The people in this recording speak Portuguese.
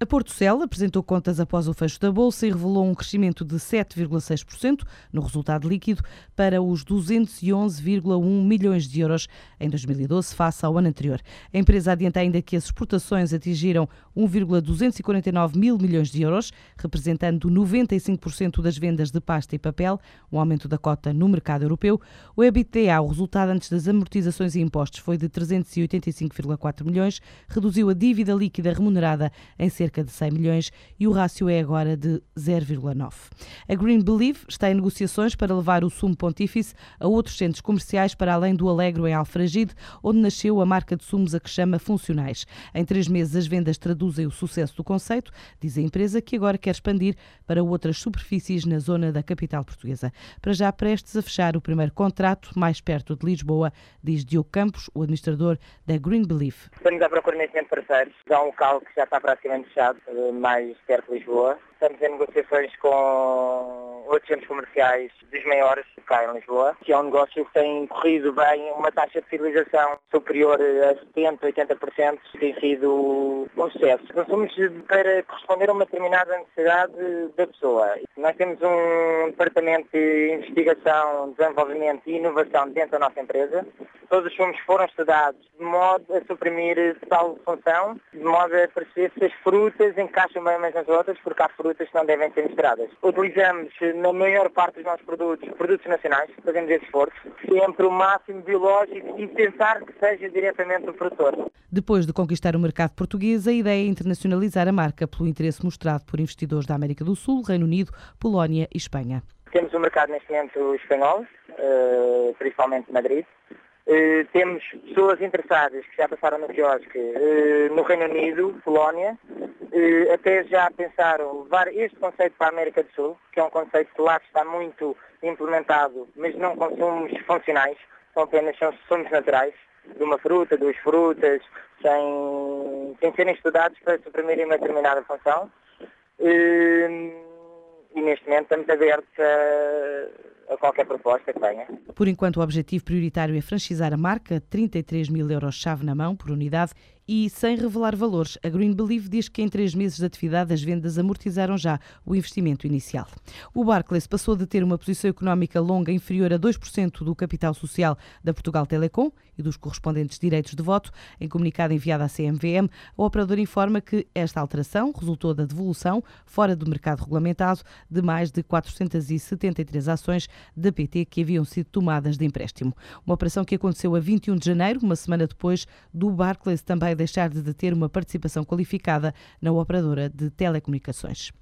A Porto Cel apresentou contas após o fecho da Bolsa e revelou um crescimento de 7,6% no resultado líquido para os 211,1 milhões de euros em 2012, face ao ano anterior. A empresa adianta ainda que as exportações atingiram 1,249 mil milhões de euros, representando 95% das vendas de pasta e papel, um aumento da cota no mercado europeu. O EBITDA, o resultado antes das amortizações e impostos, foi de 385,4 milhões, reduziu a dívida líquida remunerada em cerca cerca de 100 milhões e o rácio é agora de 0,9. A Green Believe está em negociações para levar o sumo pontífice a outros centros comerciais para além do Alegro em Alfragide, onde nasceu a marca de sumos a que chama Funcionais. Em três meses as vendas traduzem o sucesso do conceito, diz a empresa que agora quer expandir para outras superfícies na zona da capital portuguesa. Para já prestes a fechar o primeiro contrato mais perto de Lisboa, diz Diogo Campos, o administrador da Green Believe. Estamos à procura neste momento parceiros. Já um local que já está praticamente eh, mais perto de Lisboa. Estamos em negociações com outros centros comerciais dos maiores cá em Lisboa, que é um negócio que tem corrido bem, uma taxa de fidelização superior a 70%, 80%, tem sido um sucesso. Consumos para corresponder a uma determinada necessidade da pessoa. Nós temos um departamento de investigação, desenvolvimento e inovação dentro da nossa empresa. Todos os fumos foram estudados de modo a suprimir tal função, de modo a perceber se as frutas encaixam bem umas nas outras, porque há frutas frutas que não devem ser misturadas. Utilizamos, na maior parte dos nossos produtos, produtos nacionais, fazemos esse esforço, sempre o máximo biológico e tentar que seja diretamente do produtor. Depois de conquistar o mercado português, a ideia é internacionalizar a marca pelo interesse mostrado por investidores da América do Sul, Reino Unido, Polónia e Espanha. Temos um mercado neste momento espanhol, eh, principalmente Madrid, Uh, temos pessoas interessadas que já passaram no quiosque uh, no Reino Unido, Polónia, uh, até já pensaram levar este conceito para a América do Sul, que é um conceito que lá está muito implementado, mas não consumos funcionais, são apenas são sumos naturais, de uma fruta, duas frutas, sem, sem serem estudados para suprimirem uma determinada função. e neste momento estamos abertos a a qualquer proposta que tenha. Por enquanto, o objetivo prioritário é franchizar a marca, 33 mil euros chave na mão por unidade e sem revelar valores. A Green Believe diz que em três meses de atividade as vendas amortizaram já o investimento inicial. O Barclays passou de ter uma posição económica longa inferior a 2% do capital social da Portugal Telecom e dos correspondentes direitos de voto. Em comunicado enviado à CMVM, o operador informa que esta alteração resultou da devolução, fora do mercado regulamentado, de mais de 473 ações da PT que haviam sido tomadas de empréstimo. Uma operação que aconteceu a 21 de janeiro, uma semana depois do Barclays também deixar de ter uma participação qualificada na operadora de telecomunicações.